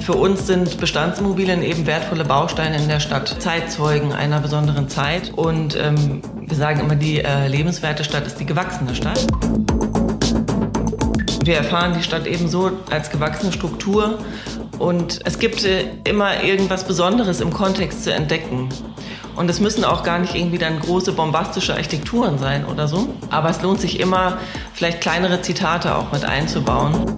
Für uns sind Bestandsimmobilien eben wertvolle Bausteine in der Stadt, Zeitzeugen einer besonderen Zeit. Und ähm, wir sagen immer, die äh, lebenswerte Stadt ist die gewachsene Stadt. Wir erfahren die Stadt eben so als gewachsene Struktur und es gibt äh, immer irgendwas Besonderes im Kontext zu entdecken. Und es müssen auch gar nicht irgendwie dann große bombastische Architekturen sein oder so. Aber es lohnt sich immer, vielleicht kleinere Zitate auch mit einzubauen.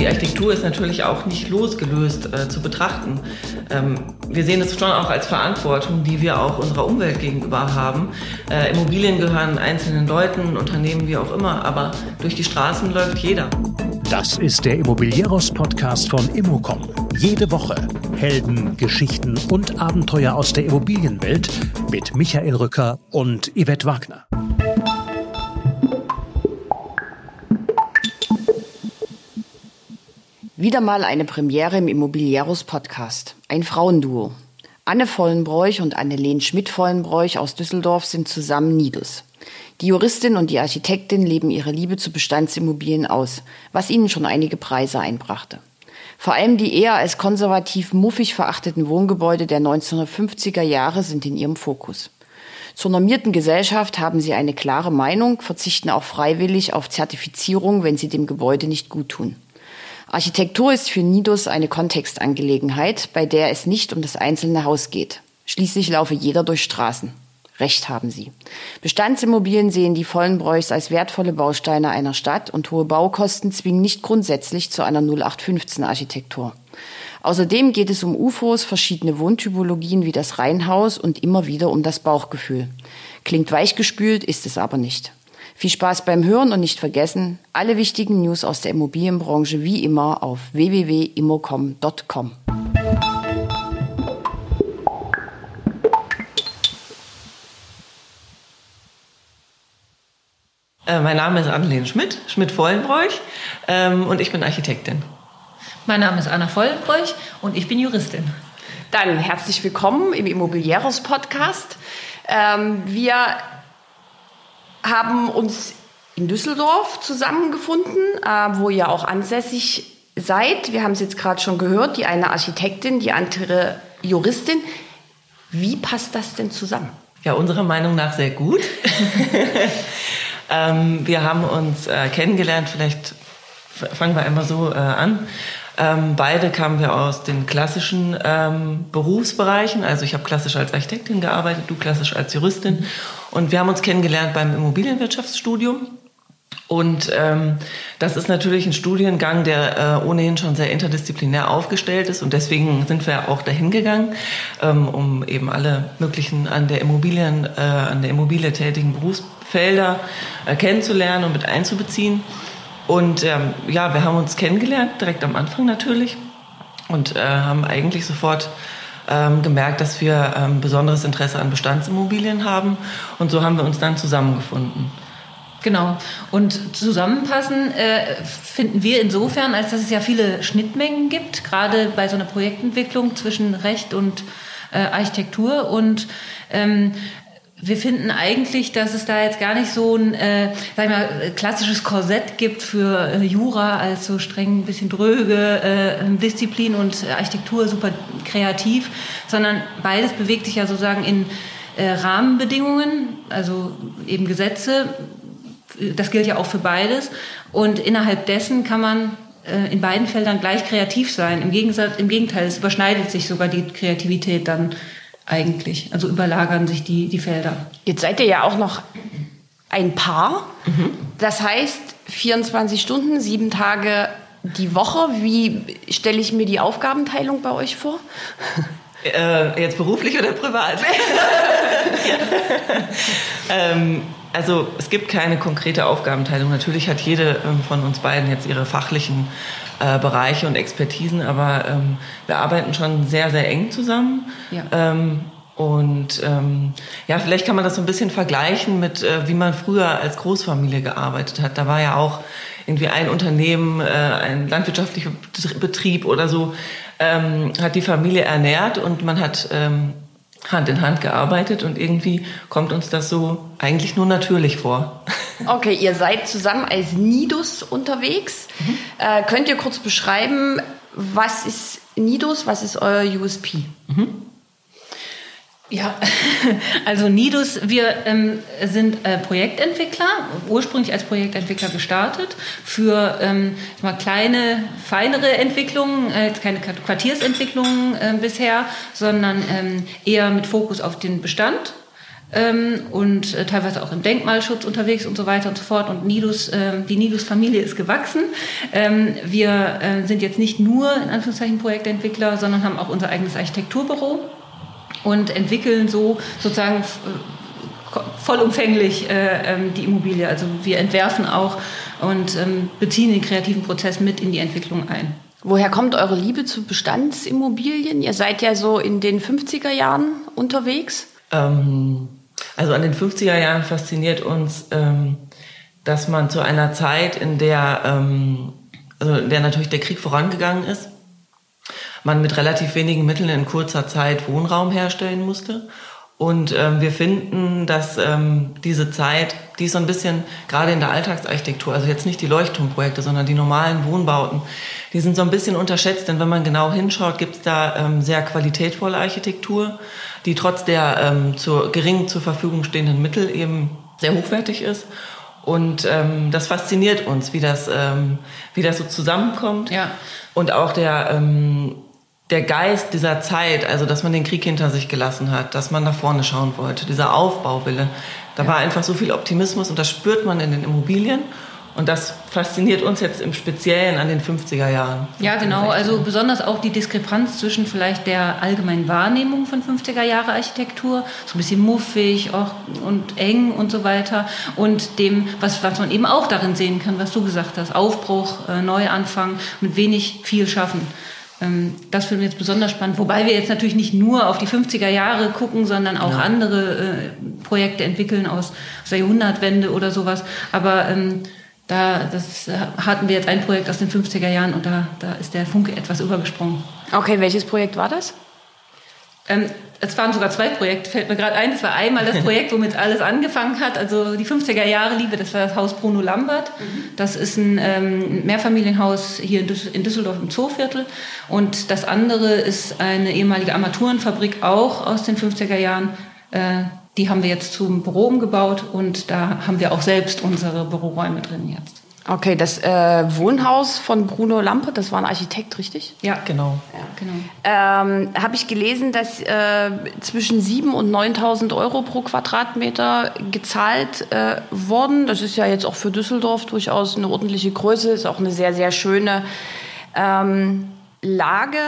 Die Architektur ist natürlich auch nicht losgelöst äh, zu betrachten. Ähm, wir sehen es schon auch als Verantwortung, die wir auch unserer Umwelt gegenüber haben. Äh, Immobilien gehören einzelnen Leuten, Unternehmen, wie auch immer, aber durch die Straßen läuft jeder. Das ist der Immobilieros-Podcast von Immocom. Jede Woche Helden, Geschichten und Abenteuer aus der Immobilienwelt mit Michael Rücker und Yvette Wagner. Wieder mal eine Premiere im Immobilieros Podcast. Ein Frauenduo. Anne Vollenbräuch und Anneleen Schmidt-Vollenbräuch aus Düsseldorf sind zusammen Nidus. Die Juristin und die Architektin leben ihre Liebe zu Bestandsimmobilien aus, was ihnen schon einige Preise einbrachte. Vor allem die eher als konservativ muffig verachteten Wohngebäude der 1950er Jahre sind in ihrem Fokus. Zur normierten Gesellschaft haben sie eine klare Meinung, verzichten auch freiwillig auf Zertifizierung, wenn sie dem Gebäude nicht gut tun. Architektur ist für Nidus eine Kontextangelegenheit, bei der es nicht um das einzelne Haus geht. Schließlich laufe jeder durch Straßen. Recht haben Sie. Bestandsimmobilien sehen die Vollenbräuchs als wertvolle Bausteine einer Stadt und hohe Baukosten zwingen nicht grundsätzlich zu einer 0815-Architektur. Außerdem geht es um UFOs, verschiedene Wohntypologien wie das Reihenhaus und immer wieder um das Bauchgefühl. Klingt weichgespült, ist es aber nicht. Viel Spaß beim Hören und nicht vergessen, alle wichtigen News aus der Immobilienbranche wie immer auf www.immocom.com. Äh, mein Name ist Annelene Schmidt, Schmidt-Vollenbräuch ähm, und ich bin Architektin. Mein Name ist Anna Vollenbräuch und ich bin Juristin. Dann herzlich willkommen im Immobilieros Podcast. Ähm, wir haben uns in Düsseldorf zusammengefunden, äh, wo ihr auch ansässig seid. Wir haben es jetzt gerade schon gehört, die eine Architektin, die andere Juristin. Wie passt das denn zusammen? Ja, unserer Meinung nach sehr gut. ähm, wir haben uns äh, kennengelernt, vielleicht fangen wir einmal so äh, an. Ähm, beide kamen wir aus den klassischen ähm, Berufsbereichen. Also ich habe klassisch als Architektin gearbeitet, du klassisch als Juristin. Und wir haben uns kennengelernt beim Immobilienwirtschaftsstudium. Und ähm, das ist natürlich ein Studiengang, der äh, ohnehin schon sehr interdisziplinär aufgestellt ist. Und deswegen sind wir auch dahin gegangen, ähm, um eben alle möglichen an der Immobilien, äh, an der Immobilie tätigen Berufsfelder äh, kennenzulernen und mit einzubeziehen. Und ähm, ja, wir haben uns kennengelernt, direkt am Anfang natürlich. Und äh, haben eigentlich sofort ähm, gemerkt, dass wir ähm, besonderes Interesse an Bestandsimmobilien haben. Und so haben wir uns dann zusammengefunden. Genau. Und zusammenpassen äh, finden wir insofern, als dass es ja viele Schnittmengen gibt, gerade bei so einer Projektentwicklung zwischen Recht und äh, Architektur. Und ähm, wir finden eigentlich, dass es da jetzt gar nicht so ein äh, sag ich mal, klassisches Korsett gibt für äh, Jura als so streng ein bisschen dröge äh, Disziplin und Architektur super kreativ, sondern beides bewegt sich ja sozusagen in äh, Rahmenbedingungen, also eben Gesetze. Das gilt ja auch für beides. Und innerhalb dessen kann man äh, in beiden Feldern gleich kreativ sein. Im, Gegensatz, Im Gegenteil, es überschneidet sich sogar die Kreativität dann eigentlich. Also überlagern sich die, die Felder. Jetzt seid ihr ja auch noch ein Paar. Mhm. Das heißt, 24 Stunden, sieben Tage die Woche. Wie stelle ich mir die Aufgabenteilung bei euch vor? Äh, jetzt beruflich oder privat? ähm, also es gibt keine konkrete Aufgabenteilung. Natürlich hat jede ähm, von uns beiden jetzt ihre fachlichen äh, Bereiche und Expertisen, aber ähm, wir arbeiten schon sehr, sehr eng zusammen. Ja. Ähm, und ähm, ja, vielleicht kann man das so ein bisschen vergleichen mit, äh, wie man früher als Großfamilie gearbeitet hat. Da war ja auch irgendwie ein Unternehmen, äh, ein landwirtschaftlicher Betrieb oder so, ähm, hat die Familie ernährt und man hat ähm, Hand in Hand gearbeitet und irgendwie kommt uns das so eigentlich nur natürlich vor. Okay, ihr seid zusammen als Nidus unterwegs. Mhm. Äh, könnt ihr kurz beschreiben, was ist Nidus, was ist euer USP? Mhm. Ja, also Nidus, wir ähm, sind äh, Projektentwickler, ursprünglich als Projektentwickler gestartet für ähm, mal kleine, feinere Entwicklungen, äh, keine Quartiersentwicklungen äh, bisher, sondern ähm, eher mit Fokus auf den Bestand ähm, und äh, teilweise auch im Denkmalschutz unterwegs und so weiter und so fort. Und Nidus, äh, die Nidus-Familie ist gewachsen. Ähm, wir äh, sind jetzt nicht nur in Anführungszeichen Projektentwickler, sondern haben auch unser eigenes Architekturbüro und entwickeln so sozusagen äh, vollumfänglich äh, ähm, die Immobilie. Also wir entwerfen auch und ähm, beziehen den kreativen Prozess mit in die Entwicklung ein. Woher kommt eure Liebe zu Bestandsimmobilien? Ihr seid ja so in den 50er Jahren unterwegs. Ähm, also an den 50er Jahren fasziniert uns, ähm, dass man zu einer Zeit, in der, ähm, also in der natürlich der Krieg vorangegangen ist, man mit relativ wenigen Mitteln in kurzer Zeit Wohnraum herstellen musste. Und ähm, wir finden, dass ähm, diese Zeit, die ist so ein bisschen, gerade in der Alltagsarchitektur, also jetzt nicht die Leuchtturmprojekte, sondern die normalen Wohnbauten, die sind so ein bisschen unterschätzt, denn wenn man genau hinschaut, gibt es da ähm, sehr qualitätvolle Architektur, die trotz der ähm, zur, gering zur Verfügung stehenden Mittel eben sehr hochwertig ist. Und ähm, das fasziniert uns, wie das, ähm, wie das so zusammenkommt. Ja. Und auch der, ähm, der Geist dieser Zeit, also dass man den Krieg hinter sich gelassen hat, dass man nach vorne schauen wollte, dieser Aufbauwille, da ja. war einfach so viel Optimismus und das spürt man in den Immobilien. Und das fasziniert uns jetzt im Speziellen an den 50er Jahren. Ja, genau. Also besonders auch die Diskrepanz zwischen vielleicht der allgemeinen Wahrnehmung von 50er Jahre Architektur, so ein bisschen muffig auch, und eng und so weiter, und dem, was, was man eben auch darin sehen kann, was du gesagt hast, Aufbruch, äh, Neuanfang, mit wenig viel schaffen. Ähm, das finden wir jetzt besonders spannend, wobei wir jetzt natürlich nicht nur auf die 50er Jahre gucken, sondern auch ja. andere äh, Projekte entwickeln aus, aus der Jahrhundertwende oder sowas. Aber ähm, da das äh, hatten wir jetzt ein Projekt aus den 50er Jahren und da, da ist der Funke etwas übergesprungen. Okay, welches Projekt war das? Ähm, es waren sogar zwei Projekte, fällt mir gerade ein. Es war einmal das Projekt, womit alles angefangen hat, also die 50er Jahre Liebe, das war das Haus Bruno Lambert. Das ist ein ähm, Mehrfamilienhaus hier in Düsseldorf im Zooviertel. Und das andere ist eine ehemalige Armaturenfabrik, auch aus den 50er Jahren. Äh, die haben wir jetzt zum Büro umgebaut und da haben wir auch selbst unsere Büroräume drin jetzt. Okay, das äh, Wohnhaus von Bruno Lampe, das war ein Architekt, richtig? Ja, genau. Ja. genau. Ähm, Habe ich gelesen, dass äh, zwischen 7.000 und 9.000 Euro pro Quadratmeter gezahlt äh, wurden. Das ist ja jetzt auch für Düsseldorf durchaus eine ordentliche Größe, ist auch eine sehr, sehr schöne ähm, Lage.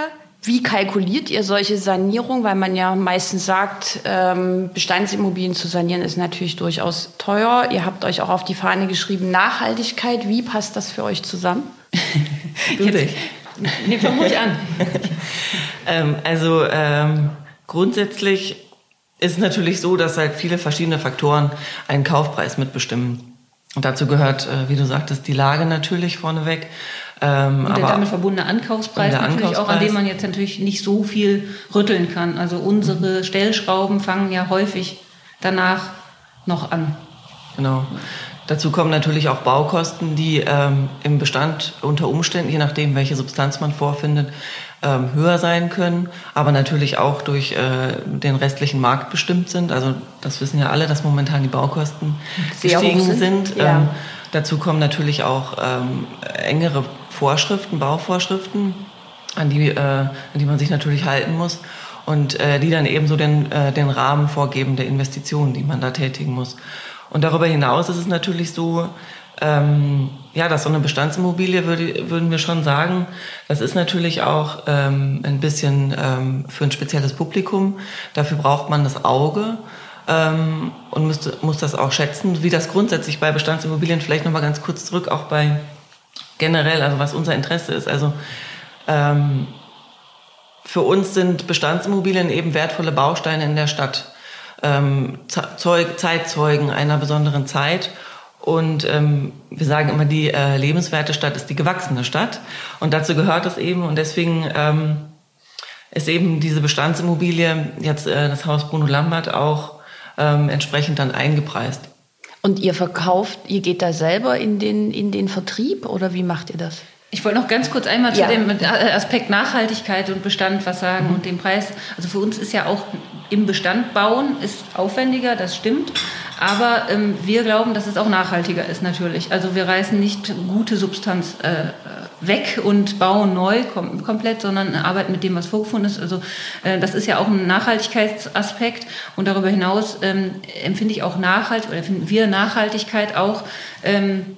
Wie kalkuliert ihr solche Sanierung? Weil man ja meistens sagt, ähm, Bestandsimmobilien zu sanieren ist natürlich durchaus teuer. Ihr habt euch auch auf die Fahne geschrieben, Nachhaltigkeit. Wie passt das für euch zusammen? du dich. Nee, fang ruhig an. ähm, also ähm, grundsätzlich ist es natürlich so, dass halt viele verschiedene Faktoren einen Kaufpreis mitbestimmen. Und dazu gehört, äh, wie du sagtest, die Lage natürlich vorneweg. Ähm, und der damit verbundene Ankaufspreis natürlich Ankaufspreis. auch, an dem man jetzt natürlich nicht so viel rütteln kann. Also unsere Stellschrauben fangen ja häufig danach noch an. Genau. Dazu kommen natürlich auch Baukosten, die ähm, im Bestand unter Umständen, je nachdem, welche Substanz man vorfindet, ähm, höher sein können, aber natürlich auch durch äh, den restlichen Markt bestimmt sind. Also das wissen ja alle, dass momentan die Baukosten Sehr gestiegen sind. sind. Ja. Ähm, dazu kommen natürlich auch ähm, engere Vorschriften, Bauvorschriften, an die, äh, an die man sich natürlich halten muss und äh, die dann eben so den, äh, den Rahmen vorgeben der Investitionen, die man da tätigen muss. Und darüber hinaus ist es natürlich so, ähm, ja, dass so eine Bestandsimmobilie würde, würden wir schon sagen, das ist natürlich auch ähm, ein bisschen ähm, für ein spezielles Publikum. Dafür braucht man das Auge ähm, und müsste, muss das auch schätzen. Wie das grundsätzlich bei Bestandsimmobilien, vielleicht nochmal ganz kurz zurück, auch bei generell, also was unser Interesse ist. Also ähm, für uns sind Bestandsimmobilien eben wertvolle Bausteine in der Stadt, ähm, Zeug, Zeitzeugen einer besonderen Zeit. Und ähm, wir sagen immer, die äh, lebenswerte Stadt ist die gewachsene Stadt. Und dazu gehört es eben. Und deswegen ähm, ist eben diese Bestandsimmobilie, jetzt äh, das Haus Bruno Lambert, auch ähm, entsprechend dann eingepreist. Und ihr verkauft, ihr geht da selber in den, in den Vertrieb oder wie macht ihr das? Ich wollte noch ganz kurz einmal Ja. zu dem Aspekt Nachhaltigkeit und Bestand was sagen und den Preis. Also für uns ist ja auch im Bestand bauen ist aufwendiger, das stimmt. Aber ähm, wir glauben, dass es auch nachhaltiger ist natürlich. Also wir reißen nicht gute Substanz äh, weg und bauen neu kom komplett, sondern arbeiten mit dem, was vorgefunden ist. Also äh, das ist ja auch ein Nachhaltigkeitsaspekt. Und darüber hinaus ähm, empfinde ich auch nachhaltig oder finden wir Nachhaltigkeit auch ähm,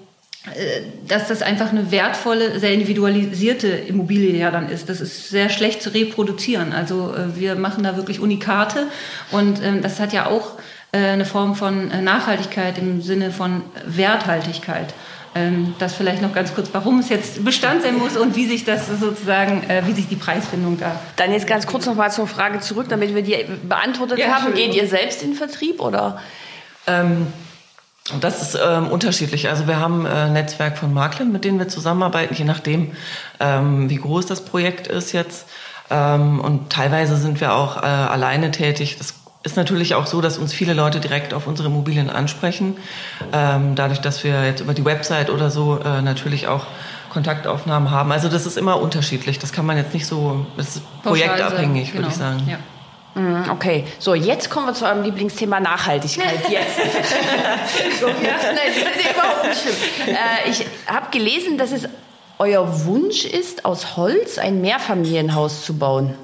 dass das einfach eine wertvolle, sehr individualisierte Immobilie ja dann ist. Das ist sehr schlecht zu reproduzieren. Also äh, wir machen da wirklich Unikate und ähm, das hat ja auch äh, eine Form von äh, Nachhaltigkeit im Sinne von Werthaltigkeit. Ähm, das vielleicht noch ganz kurz, warum es jetzt Bestand sein muss und wie sich das sozusagen, äh, wie sich die Preisfindung da. Dann jetzt ganz kurz noch mal zur Frage zurück, damit wir die beantwortet Ja, haben. Geht ihr selbst in den Vertrieb oder? Ähm, das ist ähm, unterschiedlich. Also wir haben äh, ein Netzwerk von Maklern, mit denen wir zusammenarbeiten, je nachdem, ähm, wie groß das Projekt ist jetzt. Ähm, und teilweise sind wir auch äh, alleine tätig. Das ist natürlich auch so, dass uns viele Leute direkt auf unsere Immobilien ansprechen. Ähm, dadurch, dass wir jetzt über die Website oder so äh, natürlich auch Kontaktaufnahmen haben. Also das ist immer unterschiedlich. Das kann man jetzt nicht so, das ist projektabhängig, sagen. würde ich Genau. sagen. Ja. Mhm, Okay, so jetzt kommen wir zu eurem Lieblingsthema Nachhaltigkeit. Jetzt. so, ja, nein, das ist überhaupt nicht schlimm. Äh, ich habe gelesen, dass es euer Wunsch ist, aus Holz ein Mehrfamilienhaus zu bauen.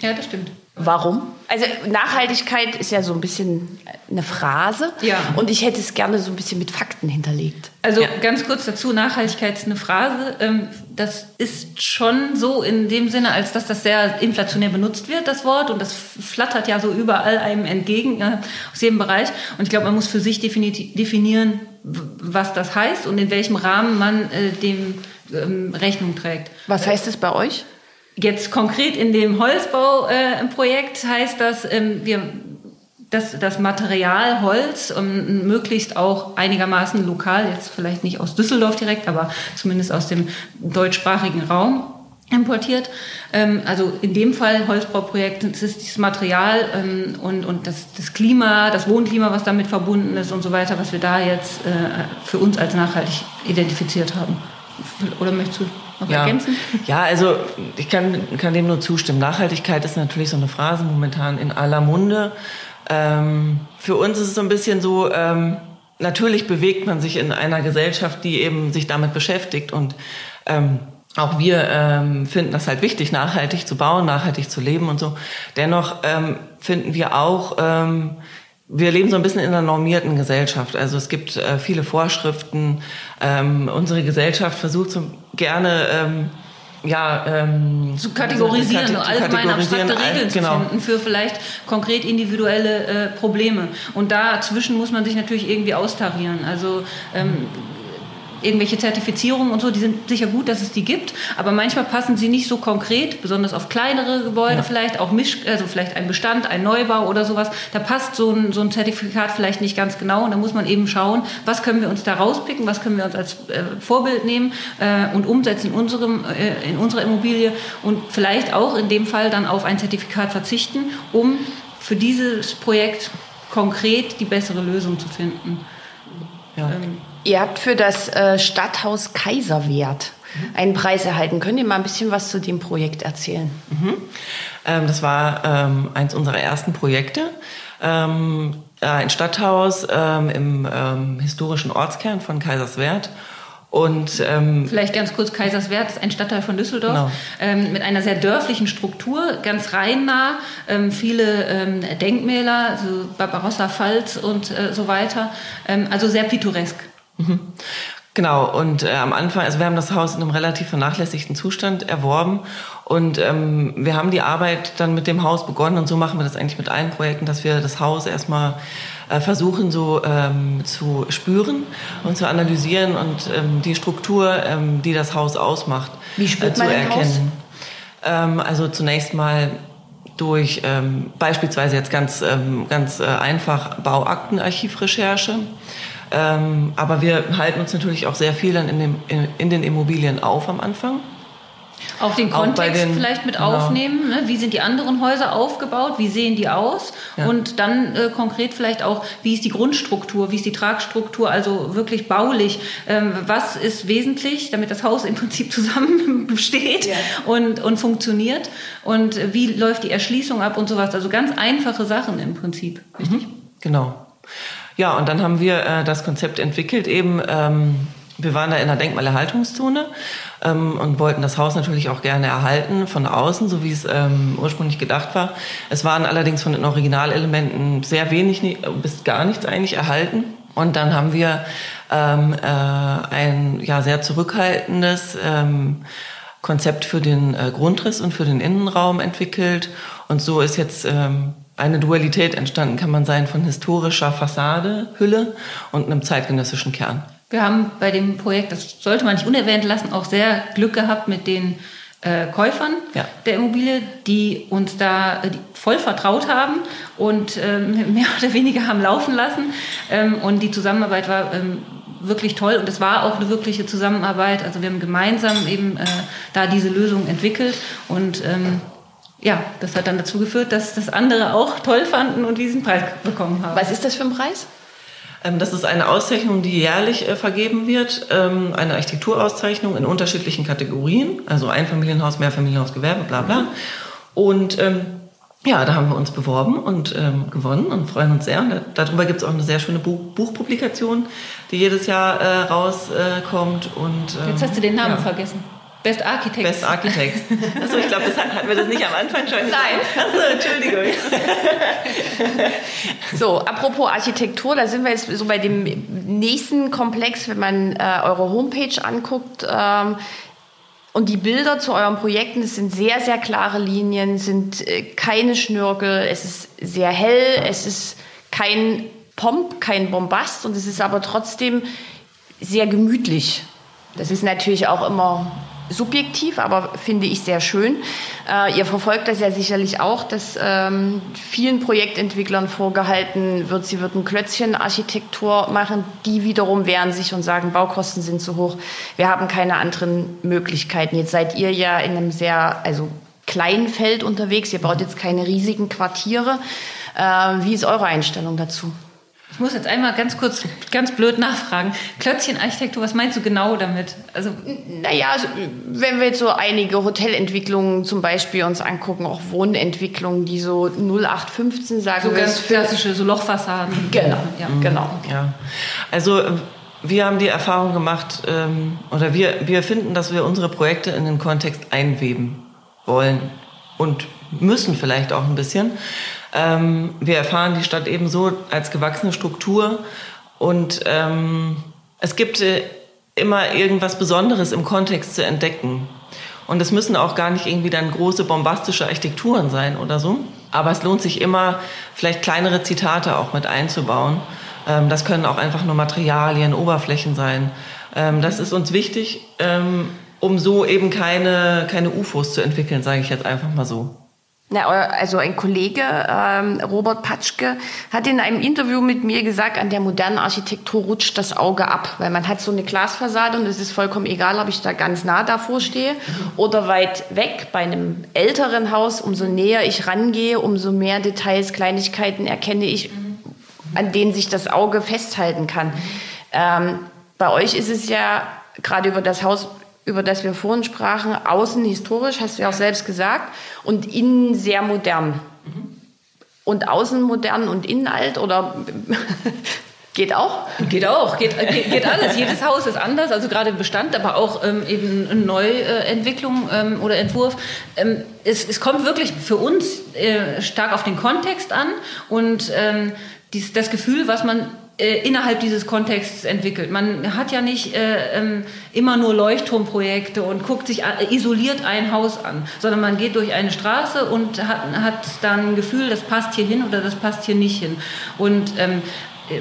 ja, das stimmt. Warum? Also Nachhaltigkeit ist ja so ein bisschen eine Phrase. Ja. Und ich hätte es gerne so ein bisschen mit Fakten hinterlegt. Also Ja. ganz kurz dazu, Nachhaltigkeit ist eine Phrase. Ähm, Das ist schon so in dem Sinne, als dass das sehr inflationär benutzt wird, das Wort. Und das flattert ja so überall einem entgegen, ja, aus jedem Bereich. Und ich glaube, man muss für sich defini- definieren, was das heißt und in welchem Rahmen man äh, dem ähm, Rechnung trägt. Was heißt es bei euch? Jetzt konkret in dem Holzbauprojekt äh, heißt das, ähm, wir, dass das Material Holz ähm, möglichst auch einigermaßen lokal, jetzt vielleicht nicht aus Düsseldorf direkt, aber zumindest aus dem deutschsprachigen Raum importiert. Ähm, also in dem Fall Holzbauprojekt, es ist das Material ähm, und, und das, das Klima, das Wohnklima, was damit verbunden ist und so weiter, was wir da jetzt äh, für uns als nachhaltig identifiziert haben. Oder möchtest du noch Ja. ergänzen? ja, also ich kann, kann dem nur zustimmen. Nachhaltigkeit ist natürlich so eine Phrase momentan in aller Munde. Ähm, für uns ist es so ein bisschen so, ähm, natürlich bewegt man sich in einer Gesellschaft, die eben sich damit beschäftigt und ähm, auch wir ähm, finden das halt wichtig, nachhaltig zu bauen, nachhaltig zu leben und so. Dennoch ähm, finden wir auch, ähm, wir leben so ein bisschen in einer normierten Gesellschaft. Also es gibt äh, viele Vorschriften. Ähm, unsere Gesellschaft versucht so gerne, ähm, ja, ähm, zu kategorisieren, zu so allgemein kategorisieren, abstrakte Regeln all- zu genau. finden für vielleicht konkret individuelle äh, Probleme. Und dazwischen muss man sich natürlich irgendwie austarieren. Also ähm, irgendwelche Zertifizierungen und so, die sind sicher gut, dass es die gibt, aber manchmal passen sie nicht so konkret, besonders auf kleinere Gebäude vielleicht, auch Misch, also vielleicht ein Bestand, ein Neubau oder sowas, da passt so ein, so ein Zertifikat vielleicht nicht ganz genau und da muss man eben schauen, was können wir uns da rauspicken, was können wir uns als äh, Vorbild nehmen äh, und umsetzen in, unserem, äh, in unserer Immobilie und vielleicht auch in dem Fall dann auf ein Zertifikat verzichten, um für dieses Projekt konkret die bessere Lösung zu finden. Ihr habt für das äh, Stadthaus Kaiserwert einen Preis erhalten. Könnt ihr mal ein bisschen was zu dem Projekt erzählen? Ähm, das war ähm, eins unserer ersten Projekte. Ähm, ein Stadthaus ähm, im ähm, historischen Ortskern von Kaiserswerth. Und ähm, Vielleicht ganz kurz, Kaiserswerth ist ein Stadtteil von Düsseldorf Genau. ähm, mit einer sehr dörflichen Struktur, ganz reinnah, ähm, viele ähm, Denkmäler, also Barbarossa Pfalz und äh, so weiter, ähm, also sehr pittoresk. Genau, und äh, am Anfang, also wir haben das Haus in einem relativ vernachlässigten Zustand erworben und ähm, wir haben die Arbeit dann mit dem Haus begonnen und so machen wir das eigentlich mit allen Projekten, dass wir das Haus erstmal äh, versuchen so ähm, zu spüren und zu analysieren und ähm, die Struktur, ähm, die das Haus ausmacht, Wie spürt zu man erkennen. Ähm, also zunächst mal durch ähm, beispielsweise jetzt ganz, ähm, ganz äh, einfach Bauaktenarchivrecherche. Ähm, aber wir halten uns natürlich auch sehr viel dann in, dem, in, in den Immobilien auf am Anfang. Auch den Kontext auch den, vielleicht mit genau. aufnehmen. Ne? Wie sind die anderen Häuser aufgebaut? Wie sehen die aus? Ja. Und dann äh, konkret vielleicht auch, wie ist die Grundstruktur? Wie ist die Tragstruktur? Also wirklich baulich. Ähm, was ist wesentlich, damit das Haus im Prinzip zusammen steht ja. und, und funktioniert? Und wie läuft die Erschließung ab und sowas? Also ganz einfache Sachen im Prinzip. Richtig? Mhm. Genau. Ja, und dann haben wir äh, das Konzept entwickelt eben. Ähm, wir waren da in der Denkmalerhaltungszone ähm, und wollten das Haus natürlich auch gerne erhalten von außen, so wie es ähm, ursprünglich gedacht war. Es waren allerdings von den Originalelementen sehr wenig bis gar nichts eigentlich erhalten. Und dann haben wir ähm, äh, ein ja, sehr zurückhaltendes ähm, Konzept für den äh, Grundriss und für den Innenraum entwickelt. Und so ist jetzt ähm, eine Dualität entstanden, kann man sagen, von historischer Fassade, Hülle und einem zeitgenössischen Kern. Wir haben bei dem Projekt, das sollte man nicht unerwähnt lassen, auch sehr Glück gehabt mit den äh, Käufern ja. der Immobilie, die uns da äh, voll vertraut haben und ähm, mehr oder weniger haben laufen lassen. Ähm, und die Zusammenarbeit war ähm, wirklich toll und es war auch eine wirkliche Zusammenarbeit. Also wir haben gemeinsam eben äh, da diese Lösung entwickelt und ähm, ja, das hat dann dazu geführt, dass das andere auch toll fanden und diesen Preis bekommen haben. Was ist das für ein Preis? Ähm, das ist eine Auszeichnung, die jährlich äh, vergeben wird, ähm, eine Architekturauszeichnung in unterschiedlichen Kategorien, also Einfamilienhaus, Mehrfamilienhaus, Gewerbe, bla bla. Und ähm, ja, da haben wir uns beworben und ähm, gewonnen und freuen uns sehr. Und darüber gibt es auch eine sehr schöne Buch Buchpublikation, die jedes Jahr äh, rauskommt. Äh, und, ähm, Jetzt hast du den Namen ja. vergessen. Best Architect. Best Architect. Achso, ich glaube, das hatten wir das nicht am Anfang schon gesagt. Nein. Achso, Entschuldigung. so, apropos Architektur, da sind wir jetzt so bei dem nächsten Komplex, wenn man äh, eure Homepage anguckt. Ähm, und die Bilder zu euren Projekten, das sind sehr, sehr klare Linien, sind äh, keine Schnörkel, es ist sehr hell, es ist kein Pomp, kein Bombast und es ist aber trotzdem sehr gemütlich. Das ist natürlich auch immer subjektiv, aber finde ich sehr schön. Äh, ihr verfolgt das ja sicherlich auch, dass ähm, vielen Projektentwicklern vorgehalten wird, sie würden Klötzchen-Architektur machen. Die wiederum wehren sich und sagen, Baukosten sind zu hoch. Wir haben keine anderen Möglichkeiten. Jetzt seid ihr ja in einem sehr, also kleinen Feld unterwegs. Ihr baut jetzt keine riesigen Quartiere. Äh, wie ist eure Einstellung dazu? Ich muss jetzt einmal ganz kurz, ganz blöd nachfragen. Klötzchenarchitektur, was meinst du genau damit? Also naja, also, wenn wir jetzt so einige Hotelentwicklungen zum Beispiel uns angucken, auch Wohnentwicklungen, die so 0815 sagen. So ganz klassische, so Lochfassaden. Genau, ja, genau. Ja. Also wir haben die Erfahrung gemacht, ähm, oder wir, wir finden, dass wir unsere Projekte in den Kontext einweben wollen und müssen vielleicht auch ein bisschen. Ähm, wir erfahren die Stadt ebenso als gewachsene Struktur und ähm, es gibt äh, immer irgendwas Besonderes im Kontext zu entdecken. Und es müssen auch gar nicht irgendwie dann große bombastische Architekturen sein oder so. Aber es lohnt sich immer, vielleicht kleinere Zitate auch mit einzubauen. Ähm, das können auch einfach nur Materialien, Oberflächen sein. Ähm, das ist uns wichtig, ähm, um so eben keine, keine UFOs zu entwickeln, sage ich jetzt einfach mal so. Na, also ein Kollege, ähm, Robert Patschke, hat in einem Interview mit mir gesagt, an der modernen Architektur rutscht das Auge ab, weil man hat so eine Glasfassade und es ist vollkommen egal, ob ich da ganz nah davor stehe oder weit weg. Bei einem älteren Haus, umso näher ich rangehe, umso mehr Details, Kleinigkeiten erkenne ich, an denen sich das Auge festhalten kann. Ähm, bei euch ist es ja gerade über das Haus über das wir vorhin sprachen, außen historisch, hast du ja auch selbst gesagt, und innen sehr modern. Und außen modern und innen alt oder geht auch? Geht auch, geht, geht, geht, alles. Jedes Haus ist anders, also gerade Bestand, aber auch ähm, eben Neuentwicklung ähm, oder Entwurf. Ähm, es, es, kommt wirklich für uns äh, stark auf den Kontext an und ähm, dies, das Gefühl, was man äh, innerhalb dieses Kontexts entwickelt. Man hat ja nicht äh, ähm, immer nur Leuchtturmprojekte und guckt sich äh, isoliert ein Haus an, sondern man geht durch eine Straße und hat, hat dann ein Gefühl, das passt hier hin oder das passt hier nicht hin. Und ähm,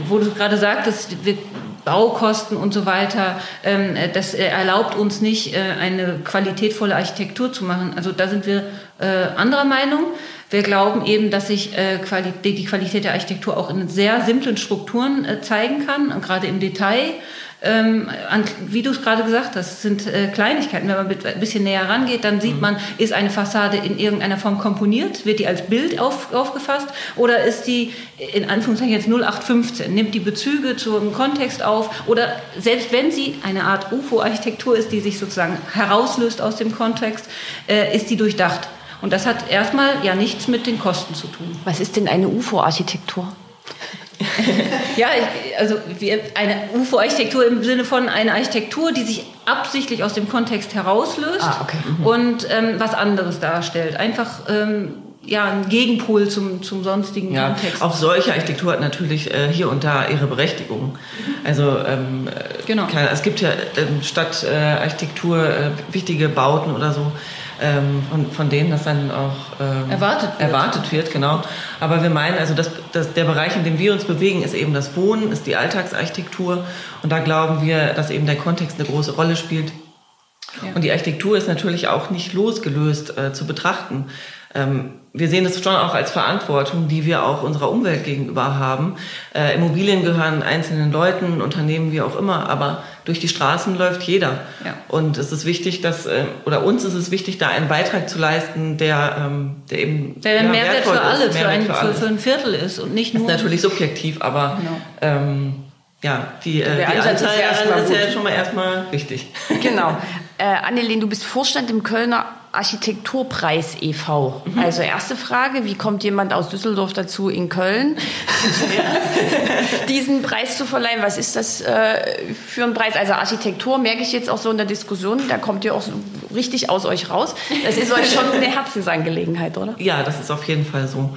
wo du gerade sagtest, wir, Baukosten und so weiter, ähm, das erlaubt uns nicht, äh, eine qualitätvolle Architektur zu machen. Also da sind wir äh, anderer Meinung. Wir glauben eben, dass sich äh, die Qualität der Architektur auch in sehr simplen Strukturen äh, zeigen kann, gerade im Detail. ähm, an, wie du es gerade gesagt hast, sind äh, Kleinigkeiten. Wenn man ein bisschen näher rangeht, dann sieht mhm. man, ist eine Fassade in irgendeiner Form komponiert, wird die als Bild auf, aufgefasst oder ist die in Anführungszeichen jetzt 0815, nimmt die Bezüge zum Kontext auf oder selbst wenn sie eine Art UFO-Architektur ist, die sich sozusagen herauslöst aus dem Kontext, äh, ist die durchdacht. Und das hat erstmal ja nichts mit den Kosten zu tun. Was ist denn eine UFO-Architektur? ja, also eine UFO-Architektur im Sinne von einer Architektur, die sich absichtlich aus dem Kontext herauslöst ah, okay. mhm. und ähm, was anderes darstellt. Einfach ähm, ja, ein Gegenpol zum, zum sonstigen ja, Kontext. Auch solche Architektur hat natürlich äh, hier und da ihre Berechtigung. Also ähm, genau. Keine, es gibt ja ähm, statt äh, Architektur äh, wichtige Bauten oder so, ähm, von, von denen das dann auch ähm, erwartet, wird. erwartet wird. Genau. Aber wir meinen, also das, das, der Bereich, in dem wir uns bewegen, ist eben das Wohnen, ist die Alltagsarchitektur. Und da glauben wir, dass eben der Kontext eine große Rolle spielt. Ja. Und die Architektur ist natürlich auch nicht losgelöst äh, zu betrachten. Ähm, wir sehen es schon auch als Verantwortung, die wir auch unserer Umwelt gegenüber haben. Äh, Immobilien gehören einzelnen Leuten, Unternehmen, wie auch immer, aber durch die Straßen läuft jeder. Ja. Und es ist wichtig, dass, äh, oder uns ist es wichtig, da einen Beitrag zu leisten, der, ähm, der eben der ja, Mehrwert für alle, für, ein, für, für, ein Viertel ist und nicht nur. Das ist natürlich subjektiv, aber genau. ähm, ja, die, äh, die Anzahl ist, ja, ist ja schon mal erstmal wichtig. Genau. Äh, Annelien, du bist Vorstand im Kölner Architekturpreis e.V. Mhm. Also erste Frage, wie kommt jemand aus Düsseldorf dazu, in Köln diesen Preis zu verleihen? Was ist das äh, für ein Preis? Also Architektur merke ich jetzt auch so in der Diskussion, da kommt ihr auch so richtig aus euch raus. Das ist euch schon eine Herzensangelegenheit, oder? Ja, das ist auf jeden Fall so.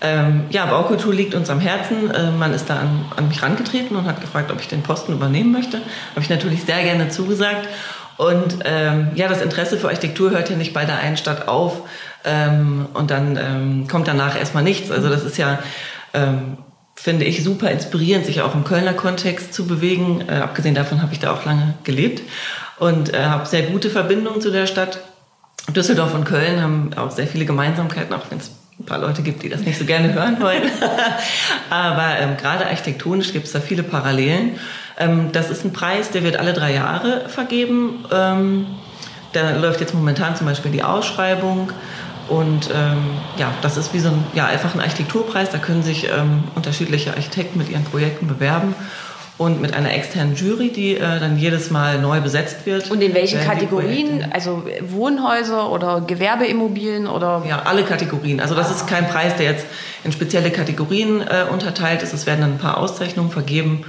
Ähm, ja, Baukultur liegt uns am Herzen. Äh, man ist da an, an mich rangetreten und hat gefragt, ob ich den Posten übernehmen möchte. Habe ich natürlich sehr gerne zugesagt. Und ähm, ja, das Interesse für Architektur hört ja nicht bei der einen Stadt auf ähm, und dann ähm, kommt danach erstmal nichts. Also das ist ja, ähm, finde ich, super inspirierend, sich auch im Kölner Kontext zu bewegen. Äh, abgesehen davon habe ich da auch lange gelebt und äh, habe sehr gute Verbindungen zu der Stadt. Düsseldorf und Köln haben auch sehr viele Gemeinsamkeiten, auch wenn es ein paar Leute gibt, die das nicht so gerne hören wollen. Aber ähm, gerade architektonisch gibt es da viele Parallelen. Ähm, das ist ein Preis, der wird alle drei Jahre vergeben. Ähm, da läuft jetzt momentan zum Beispiel die Ausschreibung. Und ähm, ja, das ist wie so ein, ja, einfach ein Architekturpreis. Da können sich ähm, unterschiedliche Architekten mit ihren Projekten bewerben und mit einer externen Jury, die äh, dann jedes Mal neu besetzt wird. Und in welchen Kategorien? Also Wohnhäuser oder Gewerbeimmobilien oder? Ja, alle Kategorien. Also das ist kein Preis, der jetzt in spezielle Kategorien äh, unterteilt ist. Es werden dann ein paar Auszeichnungen vergeben.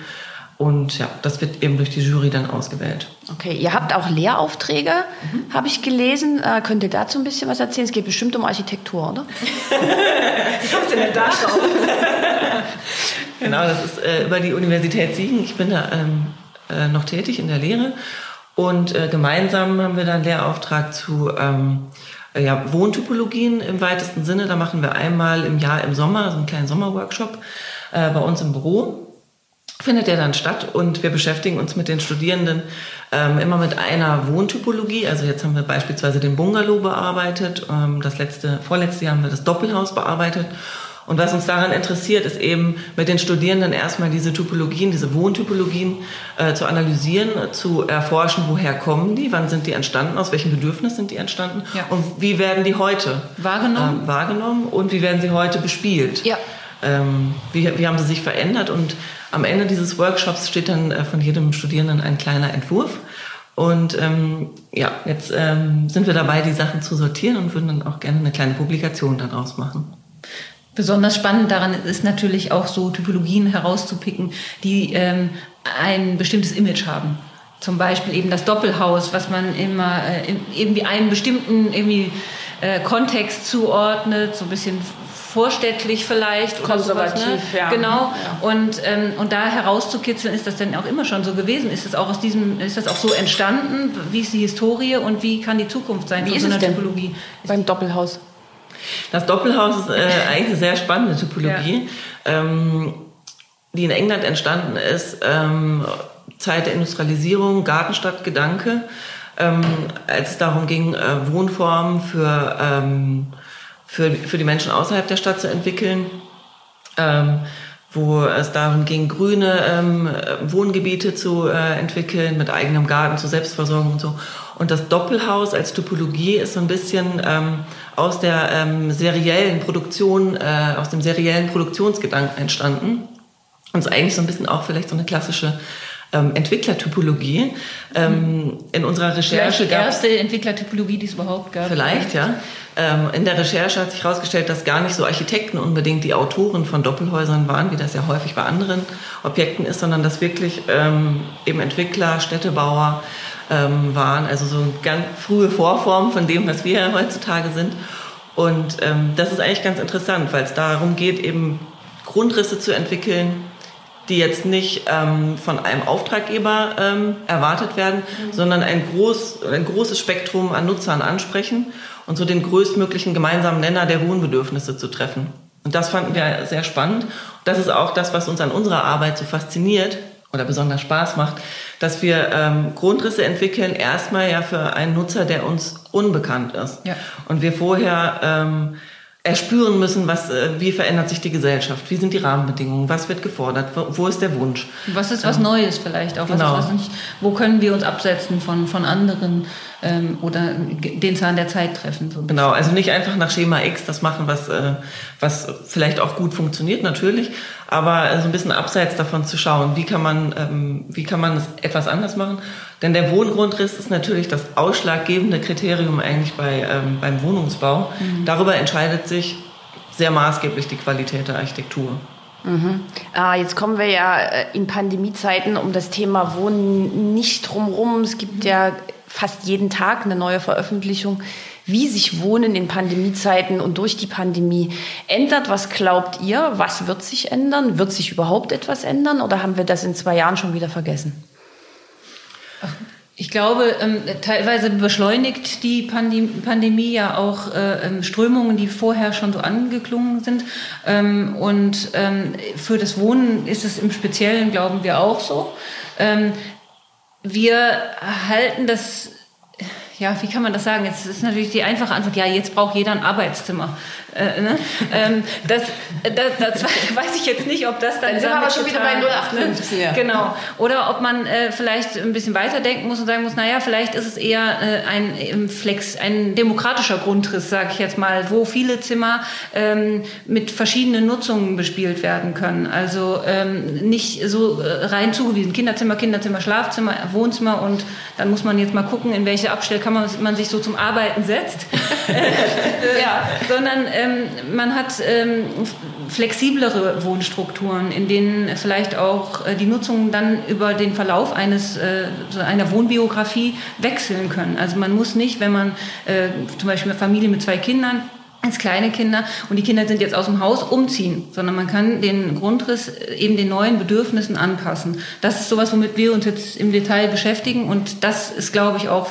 Und ja, das wird eben durch die Jury dann ausgewählt. Okay, ihr habt auch Lehraufträge, mhm. habe ich gelesen. Äh, könnt ihr dazu ein bisschen was erzählen? Es geht bestimmt um Architektur, oder? ich hab's denn darauf? genau, das ist äh, über die Universität Siegen. Ich bin da ähm, äh, noch tätig in der Lehre. Und äh, gemeinsam haben wir dann einen Lehrauftrag zu ähm, ja, Wohntypologien im weitesten Sinne. Da machen wir einmal im Jahr im Sommer so einen kleinen Sommerworkshop äh, bei uns im Büro findet er dann statt und wir beschäftigen uns mit den Studierenden ähm, immer mit einer Wohntypologie. Also jetzt haben wir beispielsweise den Bungalow bearbeitet, ähm, das letzte, vorletzte Jahr haben wir das Doppelhaus bearbeitet. Und was uns daran interessiert, ist eben mit den Studierenden erstmal diese Typologien, diese Wohntypologien äh, zu analysieren, zu erforschen, woher kommen die, wann sind die entstanden, aus welchem Bedürfnis sind die entstanden ja. und wie werden die heute wahrgenommen, äh, wahrgenommen und wie werden sie heute bespielt. Ja. Ähm, wie, wie haben sie sich verändert und am Ende dieses Workshops steht dann äh, von jedem Studierenden ein kleiner Entwurf. Und ähm, ja, jetzt ähm, sind wir dabei, die Sachen zu sortieren und würden dann auch gerne eine kleine Publikation daraus machen. Besonders spannend daran ist natürlich auch so Typologien herauszupicken, die ähm, ein bestimmtes Image haben. Zum Beispiel eben das Doppelhaus, was man immer äh, irgendwie einem bestimmten irgendwie, äh, Kontext zuordnet, so ein bisschen vorstädtlich vielleicht konservativ, sowas, ne? ja. Genau. Ja. Und ähm, und da herauszukitzeln, ist das denn auch immer schon so gewesen? Ist das auch aus diesem, ist das auch so entstanden? Wie ist die Historie und wie kann die Zukunft sein wie von so einer Typologie? Beim Doppelhaus. Das Doppelhaus ist äh, eigentlich eine sehr spannende Typologie, ja. ähm, die in England entstanden ist. Ähm, Zeit der Industrialisierung, Gartenstadtgedanke, ähm, als es darum ging, äh, Wohnformen für ähm, für, für die Menschen außerhalb der Stadt zu entwickeln. Ähm, wo es darum ging, grüne ähm, Wohngebiete zu äh, entwickeln, mit eigenem Garten zur Selbstversorgung und so. Und das Doppelhaus als Typologie ist so ein bisschen ähm, aus der ähm, seriellen Produktion, äh, aus dem seriellen Produktionsgedanken entstanden. Und ist eigentlich so ein bisschen auch vielleicht so eine klassische ähm, Entwicklertypologie. Ähm, in unserer Recherche gab die erste Entwicklertypologie, die es überhaupt gab. Vielleicht, ja. Ähm, in der Recherche hat sich herausgestellt, dass gar nicht so Architekten unbedingt die Autoren von Doppelhäusern waren, wie das ja häufig bei anderen Objekten ist, sondern dass wirklich ähm, eben Entwickler, Städtebauer ähm, waren, also so ganz frühe Vorformen von dem, was wir heutzutage sind. Und ähm, das ist eigentlich ganz interessant, weil es darum geht, eben Grundrisse zu entwickeln, die jetzt nicht ähm, von einem Auftraggeber ähm, erwartet werden, mhm. sondern ein, groß, ein großes Spektrum an Nutzern ansprechen und so den größtmöglichen gemeinsamen Nenner der Wohnbedürfnisse zu treffen. Und das fanden wir sehr spannend. Das ist auch das, was uns an unserer Arbeit so fasziniert oder besonders Spaß macht, dass wir ähm, Grundrisse entwickeln, erstmal ja für einen Nutzer, der uns unbekannt ist. Ja. Und wir vorher ähm, erspüren müssen, was, äh, wie verändert sich die Gesellschaft, wie sind die Rahmenbedingungen, was wird gefordert, wo, wo ist der Wunsch. Was ist was ähm, Neues vielleicht auch, was genau. ist was nicht, wo können wir uns absetzen von, von anderen ähm, oder den Zahn der Zeit treffen. So genau, also nicht einfach nach Schema X das machen, was, äh, was vielleicht auch gut funktioniert natürlich, aber so ein bisschen abseits davon zu schauen, wie kann man, ähm, wie kann man es etwas anders machen. Denn der Wohngrundriss ist natürlich das ausschlaggebende Kriterium eigentlich bei, ähm, beim Wohnungsbau. Mhm. Darüber entscheidet sich sehr maßgeblich die Qualität der Architektur. Mhm. Ah, jetzt kommen wir ja äh, in Pandemiezeiten um das Thema Wohnen nicht drumherum. Es gibt ja fast jeden Tag eine neue Veröffentlichung, wie sich Wohnen in Pandemiezeiten und durch die Pandemie ändert. Was glaubt ihr? Was wird sich ändern? Wird sich überhaupt etwas ändern oder haben wir das in zwei Jahren schon wieder vergessen? Ich glaube, ähm, teilweise beschleunigt die Pandemie ja auch äh, ähm, Strömungen, die vorher schon so angeklungen sind. Ähm, und für das Wohnen ist es im Speziellen, glauben wir, auch so. Wir halten das ja, wie kann man das sagen? Jetzt ist natürlich die einfache Antwort, ja, jetzt braucht jeder ein Arbeitszimmer. Äh, ne? ähm, das, das, das, weiß ich jetzt nicht, ob das dann. Dann sind wir aber schon wieder bei 0815. Ne? Genau. Oder ob man äh, vielleicht ein bisschen weiterdenken muss und sagen muss, naja, vielleicht ist es eher äh, ein Flex, ein demokratischer Grundriss, sage ich jetzt mal, wo viele Zimmer ähm, mit verschiedenen Nutzungen bespielt werden können. Also ähm, nicht so äh, rein zugewiesen. Kinderzimmer, Kinderzimmer, Schlafzimmer, Wohnzimmer und dann muss man jetzt mal gucken, in welche Abstellkammer man sich so zum Arbeiten setzt. ja. Sondern ähm, man hat ähm, flexiblere Wohnstrukturen, in denen vielleicht auch äh, die Nutzungen dann über den Verlauf eines äh, einer Wohnbiografie wechseln können. Also man muss nicht, wenn man äh, zum Beispiel eine Familie mit zwei Kindern als kleine Kinder und die Kinder sind jetzt aus dem Haus umziehen, sondern man kann den Grundriss äh, eben den neuen Bedürfnissen anpassen. Das ist sowas, womit wir uns jetzt im Detail beschäftigen und das ist, glaube ich, auch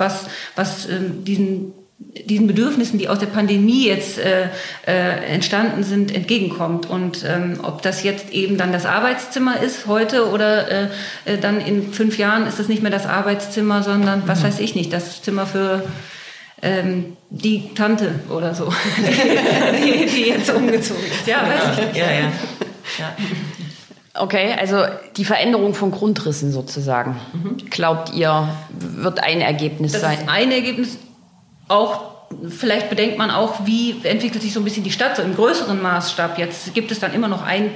was, was ähm, diesen diesen Bedürfnissen, die aus der Pandemie jetzt äh, äh, entstanden sind, entgegenkommt. Und ähm, ob das jetzt eben dann das Arbeitszimmer ist heute oder äh, äh dann in fünf Jahren ist das nicht mehr das Arbeitszimmer, sondern was mhm. weiß ich nicht, das Zimmer für ähm, die Tante oder so, die, die, jetzt umgezogen ist. Ja, weiß ich nicht. Ja, ja. ja. Okay, also die Veränderung von Grundrissen sozusagen. Mhm. Glaubt ihr, wird ein Ergebnis das sein? Ist ein Ergebnis auch vielleicht bedenkt man auch, wie entwickelt sich so ein bisschen die Stadt so im größeren Maßstab. Jetzt gibt es dann immer noch ein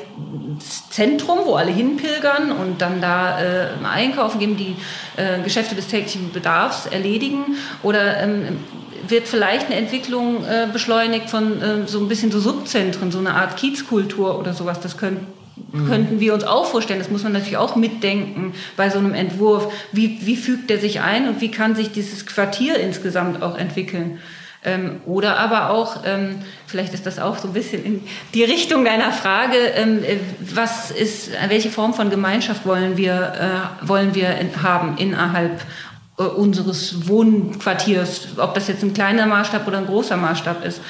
Zentrum, wo alle hinpilgern und dann da äh, einkaufen gehen, die äh, Geschäfte des täglichen Bedarfs erledigen. Oder ähm, wird vielleicht eine Entwicklung äh, beschleunigt von äh, so ein bisschen so Subzentren, so eine Art Kiezkultur oder sowas. Das könnte. Könnten wir uns auch vorstellen. Das muss man natürlich auch mitdenken bei so einem Entwurf. Wie, wie fügt der sich ein und wie kann sich dieses Quartier insgesamt auch entwickeln? Ähm, oder aber auch, ähm, vielleicht ist das auch so ein bisschen in die Richtung deiner Frage, ähm, äh, was ist, welche Form von Gemeinschaft wollen wir, äh, wollen wir haben innerhalb äh, unseres Wohnquartiers, ob das jetzt ein kleiner Maßstab oder ein großer Maßstab ist.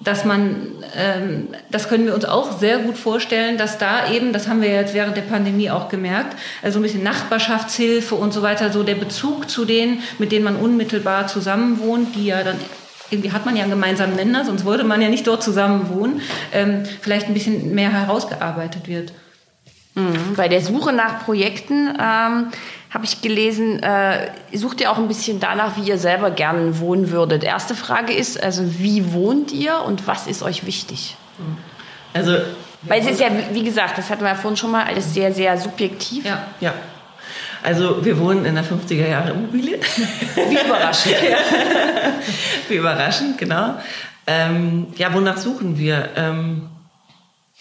Dass man, ähm, das können wir uns auch sehr gut vorstellen, dass da eben, das haben wir jetzt während der Pandemie auch gemerkt, also ein bisschen Nachbarschaftshilfe und so weiter, so der Bezug zu denen, mit denen man unmittelbar zusammenwohnt, die ja dann irgendwie hat man ja einen gemeinsamen Nenner, sonst würde man ja nicht dort zusammen wohnen, ähm, vielleicht ein bisschen mehr herausgearbeitet wird. Mhm. Bei der Suche nach Projekten ähm, habe ich gelesen, äh, sucht ihr auch ein bisschen danach, wie ihr selber gerne wohnen würdet. Erste Frage ist, also wie wohnt ihr und was ist euch wichtig? Also weil es ist ja, wie gesagt, das hatten wir ja vorhin schon mal, alles sehr, sehr subjektiv. Ja. ja. Also wir wohnen in der 50er Jahre Immobilie. Wie überraschend. ja. Wie überraschend, genau. Ähm, ja, wonach suchen wir? Ähm,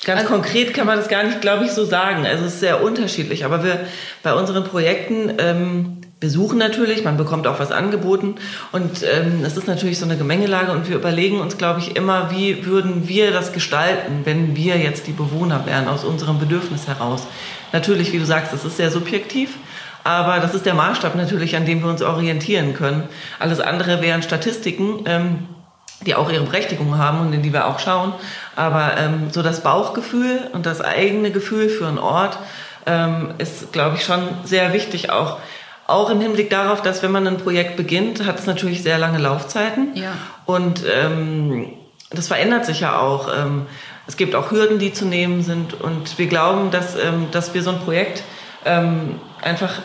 ganz also, konkret kann man das gar nicht, glaube ich, so sagen. Also es ist sehr unterschiedlich. Aber wir bei unseren Projekten ähm, besuchen natürlich, man bekommt auch was angeboten und ähm, es ist natürlich so eine Gemengelage und wir überlegen uns, glaube ich, immer, wie würden wir das gestalten, wenn wir jetzt die Bewohner wären, aus unserem Bedürfnis heraus. Natürlich, wie du sagst, das ist sehr subjektiv, aber das ist der Maßstab natürlich, an dem wir uns orientieren können. Alles andere wären Statistiken, ähm, die auch ihre Berechtigung haben und in die wir auch schauen, aber ähm, so das Bauchgefühl und das eigene Gefühl für einen Ort ähm, ist, glaube ich, schon sehr wichtig auch auch im Hinblick darauf, dass wenn man ein Projekt beginnt, hat es natürlich sehr lange Laufzeiten. Ja. Und ähm, das verändert sich ja auch. Ähm, es gibt auch Hürden, die zu nehmen sind. Und wir glauben, dass, ähm, dass wir so ein Projekt ähm, einfach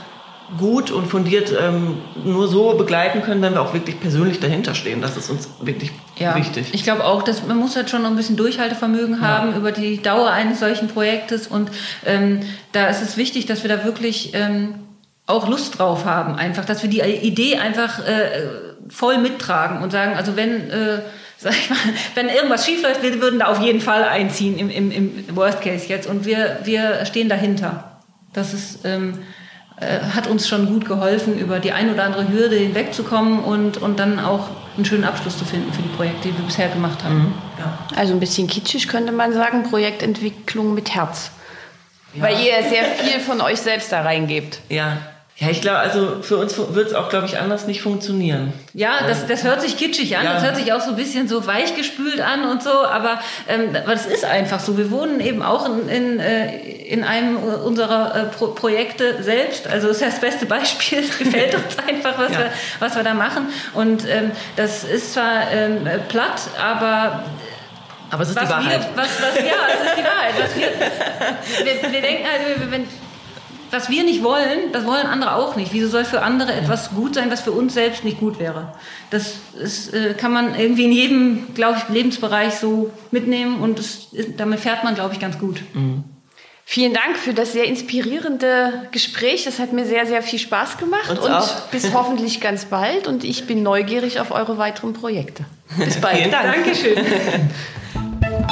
gut und fundiert ähm, nur so begleiten können, wenn wir auch wirklich persönlich dahinter stehen. Das ist uns wirklich ja, wichtig. Ich glaube auch, dass man muss halt schon ein bisschen Durchhaltevermögen haben ja. über die Dauer eines solchen Projektes und ähm, da ist es wichtig, dass wir da wirklich ähm, auch Lust drauf haben, einfach, dass wir die Idee einfach äh, voll mittragen und sagen, also wenn, äh, sag ich mal, wenn irgendwas schiefläuft, wir würden da auf jeden Fall einziehen im, im, im Worst Case jetzt und wir, wir stehen dahinter. Das ist, ähm, äh, hat uns schon gut geholfen, über die ein oder andere Hürde hinwegzukommen und, und dann auch einen schönen Abschluss zu finden für die Projekte, die wir bisher gemacht haben. Mhm. Ja. Also ein bisschen kitschig könnte man sagen, Projektentwicklung mit Herz. Ja. Weil ihr sehr viel von euch selbst da reingebt. Ja, ja, ich glaube, also für uns wird es auch, glaube ich, anders nicht funktionieren. Ja, das, das hört sich kitschig an, ja. das hört sich auch so ein bisschen so weichgespült an und so, aber, ähm, das ist einfach so. Wir wohnen eben auch in, in, äh, in einem unserer äh, Pro Projekte selbst. Also das ist ja das beste Beispiel, es gefällt uns einfach, was, ja. wir, was wir da machen. Und ähm, das ist zwar ähm, platt, aber aber es ist die Wahrheit. Wir, was, was, ja, es ist die Wahrheit. Was wir, wir, wir denken halt, wenn, was wir nicht wollen, das wollen andere auch nicht. Wieso soll für andere etwas gut sein, was für uns selbst nicht gut wäre? Das ist, äh, kann man irgendwie in jedem, glaube ich, Lebensbereich so mitnehmen und das, damit fährt man, glaube ich, ganz gut. Mhm. Vielen Dank für das sehr inspirierende Gespräch. Das hat mir sehr, sehr viel Spaß gemacht Uns und auch. bis hoffentlich ganz bald. Und ich bin neugierig auf eure weiteren Projekte. Bis bald. Vielen Dank. Dankeschön.